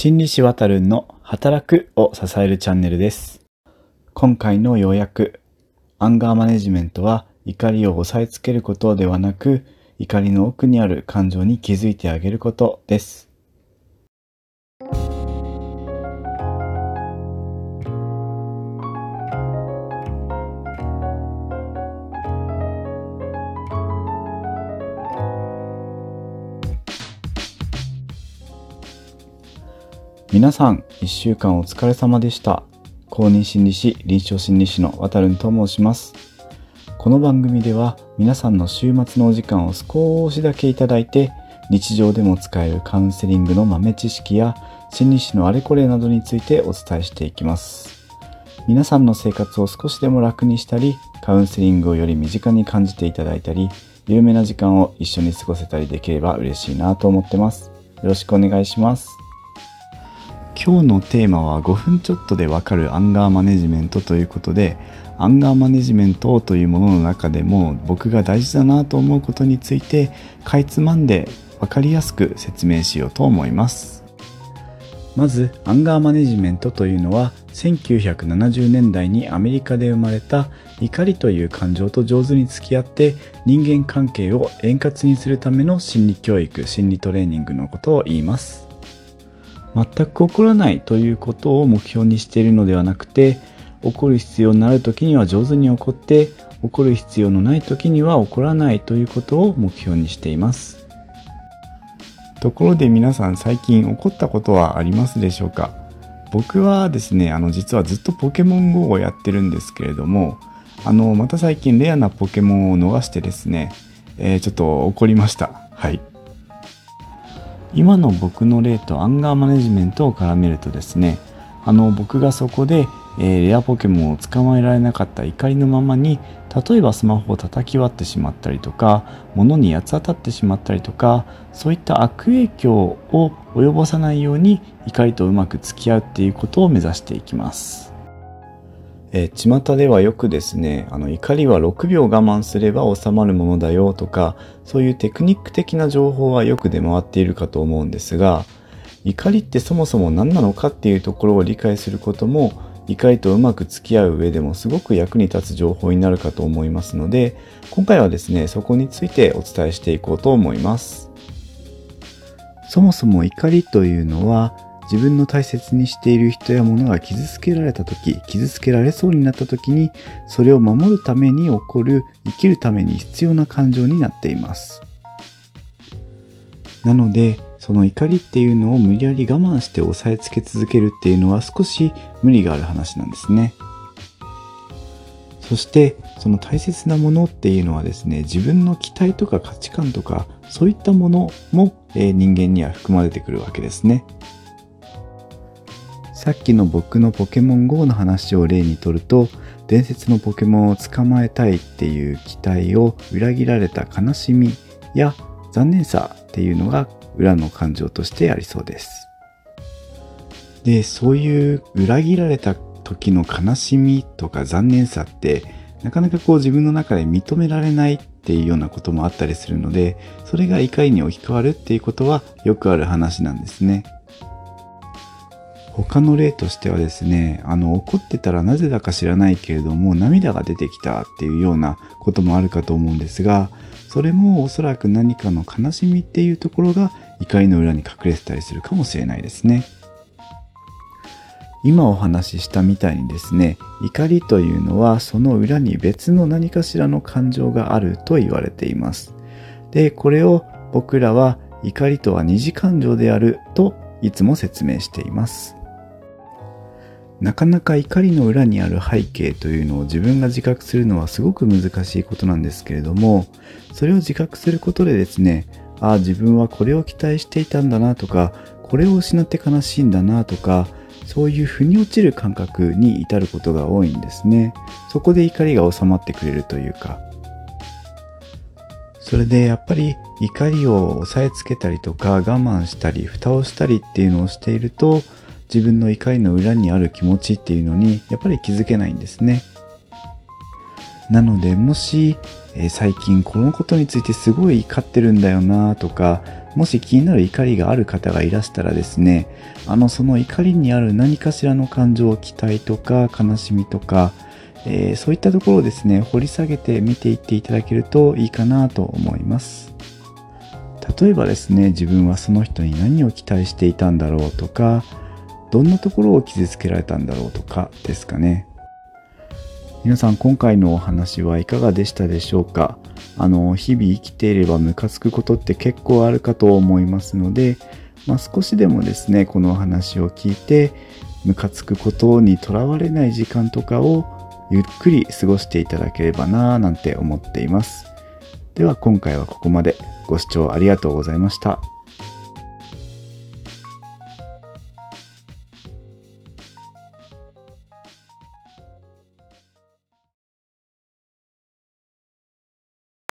心理師わたるんの働くを支えるチャンネルです。今回の要約、アンガーマネジメントは怒りを押さえつけることではなく、怒りの奥にある感情に気づいてあげることです。皆さん、一週間お疲れ様でした。公認心理師、臨床心理師の渡るんと申します。この番組では皆さんの週末のお時間を少しだけいただいて、日常でも使えるカウンセリングの豆知識や心理師のあれこれなどについてお伝えしていきます。皆さんの生活を少しでも楽にしたり、カウンセリングをより身近に感じていただいたり、有名な時間を一緒に過ごせたりできれば嬉しいなと思ってます。よろしくお願いします。今日のテーマは5分ちょっとでわかるアンガーマネジメントということでアンガーマネジメントというものの中でも僕が大事だなと思うことについてかいつまんでわかりやすく説明しようと思います。まずアンガーマネジメントというのは1970年代にアメリカで生まれた怒りという感情と上手に付き合って人間関係を円滑にするための心理教育心理トレーニングのことを言います。全く起こらないということを目標にしているのではなくて起こる必要になる時には上手に起こって起こる必要のない時には起こらないということを目標にしています。ところで皆さん最近起こったことはありますでしょうか？僕はですねあの実はずっとポケモン GO をやってるんですけれどもあのまた最近レアなポケモンを逃してですね、えーちょっと怒りました。はい。今の僕の例とアンガーマネジメントを絡めるとですねあの僕がそこで、えーレアポケモンを捕まえられなかった怒りのままに例えばスマホを叩き割ってしまったりとか物に八つ当たってしまったりとかそういった悪影響を及ぼさないように怒りとうまく付き合うっていうことを目指していきます。えー巷ではよくですねあの怒りは6秒我慢すれば収まるものだよとかそういうテクニック的な情報はよく出回っているかと思うんですが怒りってそもそも何なのかっていうところを理解することも怒りとうまく付き合う上でもすごく役に立つ情報になるかと思いますので今回はですねそこについてお伝えしていこうと思います。そもそも怒りというのは自分の大切にしている人や物が傷つけられた時傷つけられそうになった時にそれを守るために起こる生きるために必要な感情になっています。なのでその怒りっていうのを無理やり我慢して押さえつけ続けるっていうのは少し無理がある話なんですね。そしてその大切なものっていうのはですね自分の期待とか価値観とかそういったものも、え人間には含まれてくるわけですね。さっきの僕のポケモン GO の話を例にとると伝説のポケモンを捕まえたいっていう期待を裏切られた悲しみや残念さっていうのが裏の感情としてありそうです。でそういう裏切られた時の悲しみとか残念さってなかなかこう自分の中で認められないっていうようなこともあったりするのでそれが怒りに置き換わるっていうことはよくある話なんですね。他の例としてはですねあの怒ってたらなぜだか知らないけれども涙が出てきたっていうようなこともあるかと思うんですがそれもおそらく何かの悲しみっていうところが怒りの裏に隠れてたりするかもしれないですね。今お話ししたみたいにですね怒りというのはその裏に別の何かしらの感情があると言われています。でこれを僕らは怒りとは二次感情であるといつも説明しています。なかなか怒りの裏にある背景というのを自分が自覚するのはすごく難しいことなんですけれどもそれを自覚することでですねああ自分はこれを期待していたんだなとかこれを失って悲しいんだなとかそういう腑に落ちる感覚に至ることが多いんですね。そこで怒りが収まってくれるというか。それでやっぱり怒りを押さえつけたりとか我慢したり蓋をしたりっていうのをしていると自分の怒りの裏にある気持ちっていうのにやっぱり気づけないんですねなのでもし、え最近このことについてすごい怒ってるんだよなとかもし気になる怒りがある方がいらしたらですね、あの、その怒りにある何かしらの感情、期待とか悲しみとか、えー、そういったところをですね、掘り下げて見ていっていただけるといいかなと思います。例えばですね、自分はその人に何を期待していたんだろうとか、どんなところを傷つけられたんだろうとかですかね。皆さん今回のお話はいかがでしたでしょうか？あの、日々生きていればムカつくことって結構あるかと思いますので、まあ、少しでもですね、このお話を聞いて、ムカつくことにとらわれない時間とかをゆっくり過ごしていただければなぁなんて思っています。では今回はここまでご視聴ありがとうございました。